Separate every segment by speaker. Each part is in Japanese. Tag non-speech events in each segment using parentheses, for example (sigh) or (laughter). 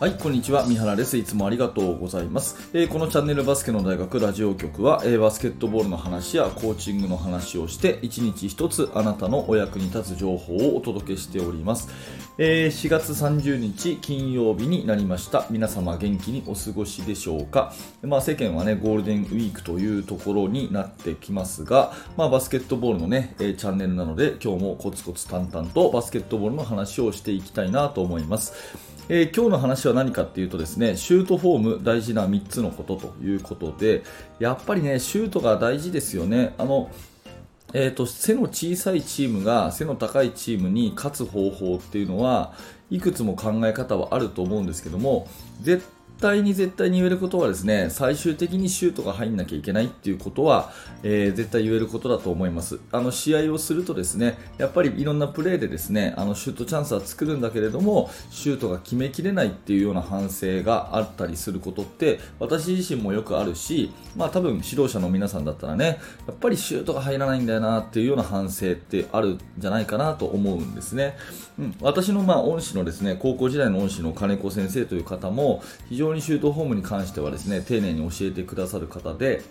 Speaker 1: はい、こんにちは。三原です。いつもありがとうございます。えーこのチャンネルバスケの大学ラジオ局は、えーバスケットボールの話やコーチングの話をして、一日一つあなたのお役に立つ情報をお届けしております。えー4月30日金曜日になりました。皆様元気にお過ごしでしょうか。まあ、世間はね、ゴールデンウィークというところになってきますが、まあ、バスケットボールのね、えチャンネルなので、今日もコツコツ淡々とバスケットボールの話をしていきたいなと思います。えー今日の話は何かっていうとですね、シュートフォーム大事な3つのことということで、やっぱりね、シュートが大事ですよね。あの、えーと背の小さいチームが背の高いチームに勝つ方法っていうのはいくつも考え方はあると思うんですけども絶対に絶対に言えることはですね最終的にシュートが入んなきゃいけないっていうことは、えー絶対言えることだと思います。あの試合をするとですねやっぱりいろんなプレーでですねあのシュートチャンスは作るんだけれどもシュートが決めきれないっていうような反省があったりすることって私自身もよくあるしまあ多分指導者の皆さんだったらねやっぱりシュートが入らないんだよなっていうような反省ってあるんじゃないかなと思うんですね、うん、私のまあ恩師のですね高校時代の恩師の金子先生という方も非常にシュートフォームに関してはですね丁寧に教えてくださる方で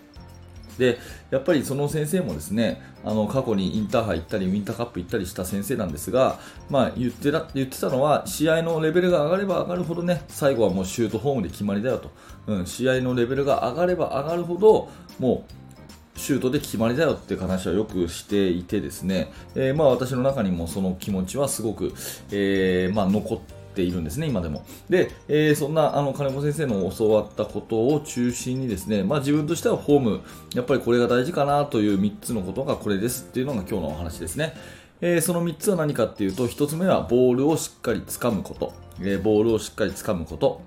Speaker 1: でやっぱりその先生もですねあの過去にインターハイ行ったりウィンターカップ行ったりした先生なんですが、まあ、言ってた言ってたのは試合のレベルが上がれば上がるほどね最後はもうシュートフォームで決まりだよと、うん、試合のレベルが上がれば上がるほどもうシュートで決まりだよっていう話はよくしていてですね、えーまあ、私の中にもその気持ちはすごく、えーまあ、残ってているんですね、今でも。で、えーそんなあの金子先生の教わったことを中心にですね、まあ、自分としてはホーム、やっぱりこれが大事かなという3つのことがこれですっていうのが今日のお話ですね。えーその3つは何かっていうと、1つ目はボールをしっかり掴むこと、えーボールをしっかり掴むこと、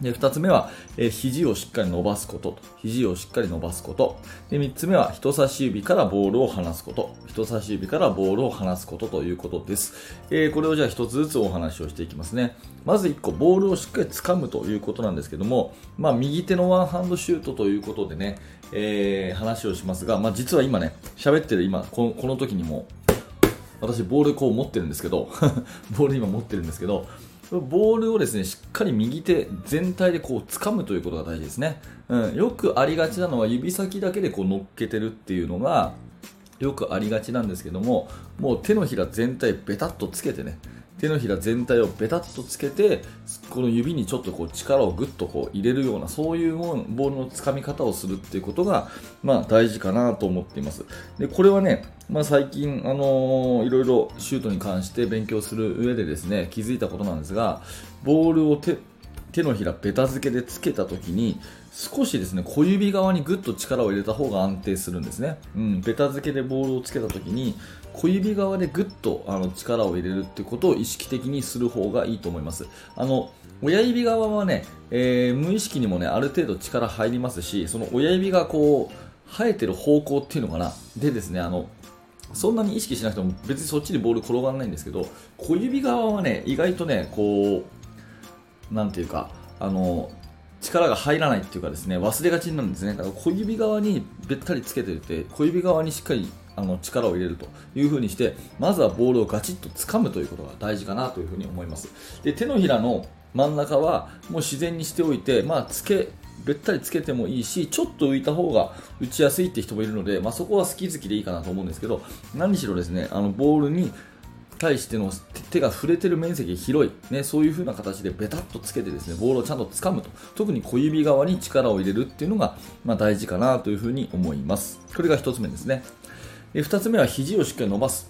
Speaker 1: で2つ目は、えー肘をしっかり伸ばすこと。肘をしっかり伸ばすこと。で3つ目は人差し指からボールを離すこと。人差し指からボールを離すことということです、えーこれをじゃあ1つずつお話をしていきますね。まず1個ボールをしっかり掴むということなんですけども、まあ、右手のワンハンドシュートということでね、えー話をしますが、まあ、実は今ね喋ってる今ここの時にも私ボールこう持ってるんですけど (laughs) ボール今持ってるんですけどボールをですねしっかり右手全体でこう掴むということが大事ですね、うん、よくありがちなのは指先だけでこう乗っけてるっていうのがよくありがちなんですけどももう手のひら全体ベタっとつけてね手のひら全体をベタっとつけてこの指にちょっとこう力をぐっとこう入れるようなそういうボールのつかみ方をするっていうことが、まあ、大事かなと思っています。でこれはね、まあ、最近、あのーいろいろシュートに関して勉強する上でですね気づいたことなんですがボールを手手のひらベタ付けでつけた時に少しですね小指側にぐっと力を入れた方が安定するんですね、うん、ベタ付けでボールをつけた時に小指側でぐっとあの力を入れるってことを意識的にする方がいいと思います。あの親指側はね、えー無意識にもねある程度力入りますしその親指がこう生えてる方向っていうのかな。でですねあのそんなに意識しなくても別にそっちにボール転がらないんですけど小指側はね意外とねこうなんていうかあの力が入らないっていうかですね忘れがちになるんですね。だから小指側にべったりつけてて小指側にしっかりあの力を入れるという風にしてまずはボールをガチッと掴むということが大事かなというふうに思います。で手のひらの真ん中はもう自然にしておいて、まあ、つけべったりつけてもいいしちょっと浮いた方が打ちやすいって人もいるので、まあ、そこは好き好きでいいかなと思うんですけど何しろですねあのボールに対しての手が触れてる面積が広い、ね、そういう風な形でベタっとつけてですねボールをちゃんと掴むと。特に小指側に力を入れるっていうのが、まあ、大事かなというふうに思います。これが1つ目ですね。で2つ目は肘をしっかり伸ばす。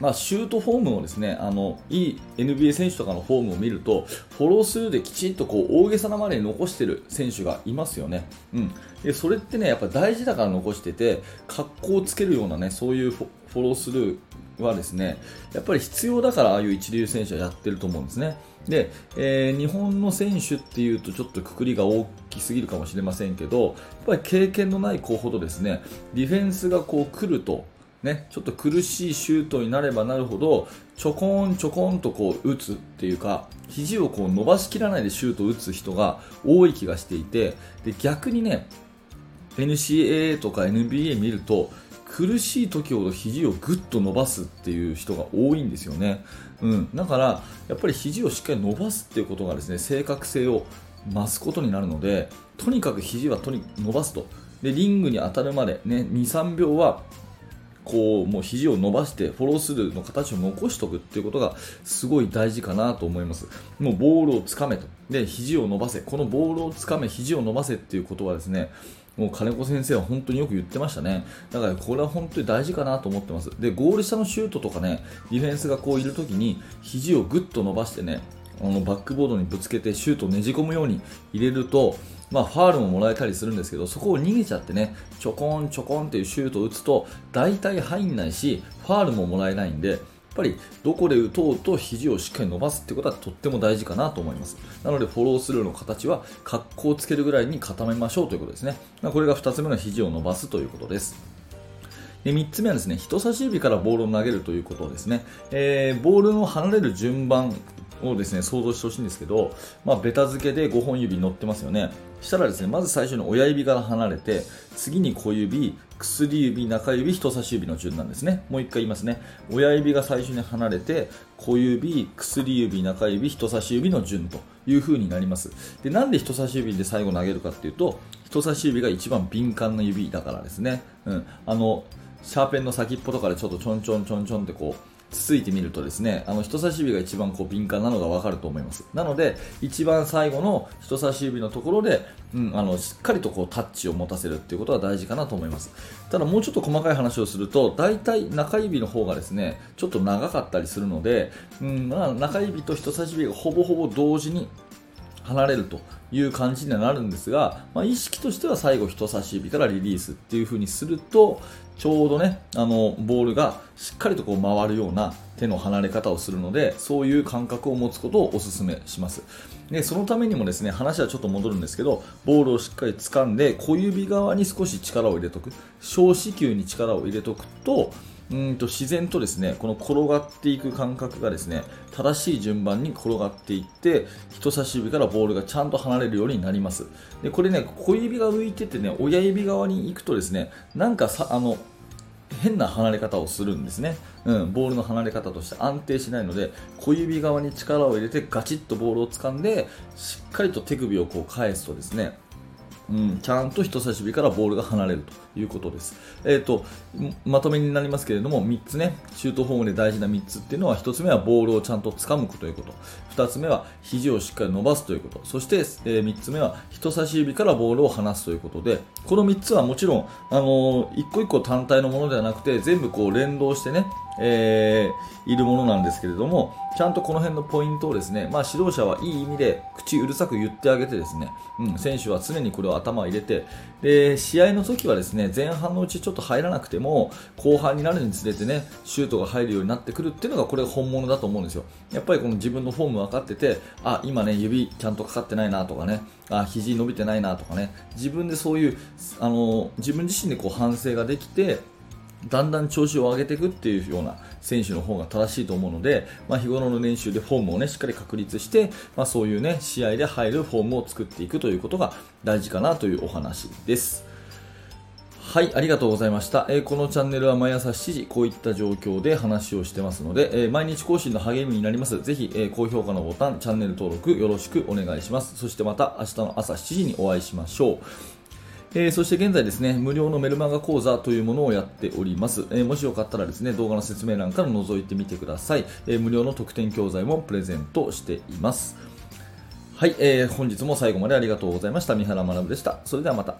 Speaker 1: まあ、シュートフォームをですねあのいい NBA 選手とかのフォームを見るとフォロースルーできちんとこう大げさなまでに残している選手がいますよね、うん、でそれってねやっぱ大事だから残してて格好をつけるようなねそういうフォフォロースルーはですねやっぱり必要だからああいう一流選手はやってると思うんですね。で、えー日本の選手っていうとちょっとくくりが大きすぎるかもしれませんけどやっぱり経験のない子ほどですねディフェンスがこう来るとね、ちょっと苦しいシュートになればなるほどちょこんちょこんとこう打つっていうか肘をこう伸ばしきらないでシュートを打つ人が多い気がしていてで逆にね NCAA とか NBA 見ると苦しい時ほど肘をぐっと伸ばすっていう人が多いんですよね、うん、だからやっぱり肘をしっかり伸ばすっていうことがですね正確性を増すことになるのでとにかく肘はとに伸ばすとでリングに当たるまで、ね、23秒はこうもう肘を伸ばしてフォロースルーの形を残しておくっていうことがすごい大事かなと思います。もうボールをつかめと。で、肘を伸ばせ。このボールをつかめ、肘を伸ばせっていうことはですね、もう金子先生は本当によく言ってましたね。だからこれは本当に大事かなと思ってます。で、ゴール下のシュートとかね、ディフェンスがこういるときに肘をぐっと伸ばしてね、あのバックボードにぶつけてシュートをねじ込むように入れると、まあ、ファールももらえたりするんですけどそこを逃げちゃってねちょこんちょこんっていうシュートを打つと大体入んないしファールももらえないんでぱりどこで打とうと肘をしっかり伸ばすってことはとっても大事かなと思います。なのでフォロースルーの形は格好をつけるぐらいに固めましょうということですね。これが2つ目の肘を伸ばすということです。で3つ目はですね人差し指からボールを投げるということですね、えー、ボールの離れる順番をですね想像してほしいんですけど、まあ、ベタ付けで5本指乗ってますよね。したらですねまず最初に親指から離れて次に小指薬指中指人差し指の順なんですね。もう1回言いますね。親指が最初に離れて小指薬指中指人差し指の順という風になります。でなんで人差し指で最後投げるかっていうと人差し指が一番敏感な指だからですね、うん、あのシャーペンの先っぽとかでちょっとちょんちょんちょんちょんってこうつついてみるとですねあの人差し指が一番こう敏感なのが分かると思います。なので一番最後の人差し指のところで、うん、あのしっかりとこうタッチを持たせるっていうことは大事かなと思います。ただもうちょっと細かい話をすると大体中指の方がですねちょっと長かったりするので、うんまあ、中指と人差し指がほぼほぼ同時に離れるという感じにはなるんですが、まあ、意識としては最後人差し指からリリースっていう風にするとちょうどねあのボールがしっかりとこう回るような手の離れ方をするのでそういう感覚を持つことをお勧めします。でそのためにもですね話はちょっと戻るんですけどボールをしっかり掴んで小指側に少し力を入れとく。小子宮に力を入れとくとうんと自然とですねこの転がっていく感覚がですね正しい順番に転がっていって人差し指からボールがちゃんと離れるようになります。でこれね小指が浮いててね親指側に行くとですねなんかさあの変な離れ方をするんですね、うん、ボールの離れ方として安定しないので小指側に力を入れてガチッとボールを掴んでしっかりと手首をこう返すとですねうん、ちゃんと人差し指からボールが離れるということです。えーと、まとめになりますけれども3つねシュートフォームで大事な3つっていうのは1つ目はボールをちゃんと掴むということ2つ目は肘をしっかり伸ばすということそして、えー、3つ目は人差し指からボールを離すということでこの3つはもちろん、あのー、一個一個単体のものではなくて全部こう連動してねえー、いるものなんですけれども、ちゃんとこの辺のポイントをですね、まあ、指導者はいい意味で口うるさく言ってあげてですね、うん、選手は常にこれを頭入れて、で、試合の時はですね、前半のうちちょっと入らなくても、後半になるにつれてね、シュートが入るようになってくるっていうのがこれ本物だと思うんですよ。やっぱりこの自分のフォーム分かってて、あ、今ね、指ちゃんとかかってないなとかね、あ、肘伸びてないなとかね、自分でそういう、あの、自分自身でこう反省ができて、だんだん調子を上げていくっていうような選手の方が正しいと思うので、まあ、日頃の練習でフォームを、ね、しっかり確立して、まあ、そういう、ね、試合で入るフォームを作っていくということが大事かなというお話です。はい、ありがとうございました。えー、このチャンネルは毎朝7時、こういった状況で話をしてますので、えー、毎日更新の励みになります。ぜひ、えー、高評価のボタン、チャンネル登録よろしくお願いします。そしてまた明日の朝7時にお会いしましょう。えー、そして現在ですね、無料のメルマガ講座というものをやっております。えー、もしよかったらですね、動画の説明欄から覗いてみてください。えー、無料の特典教材もプレゼントしています。はい、えー、本日も最後までありがとうございました。三原学でした。それではまた。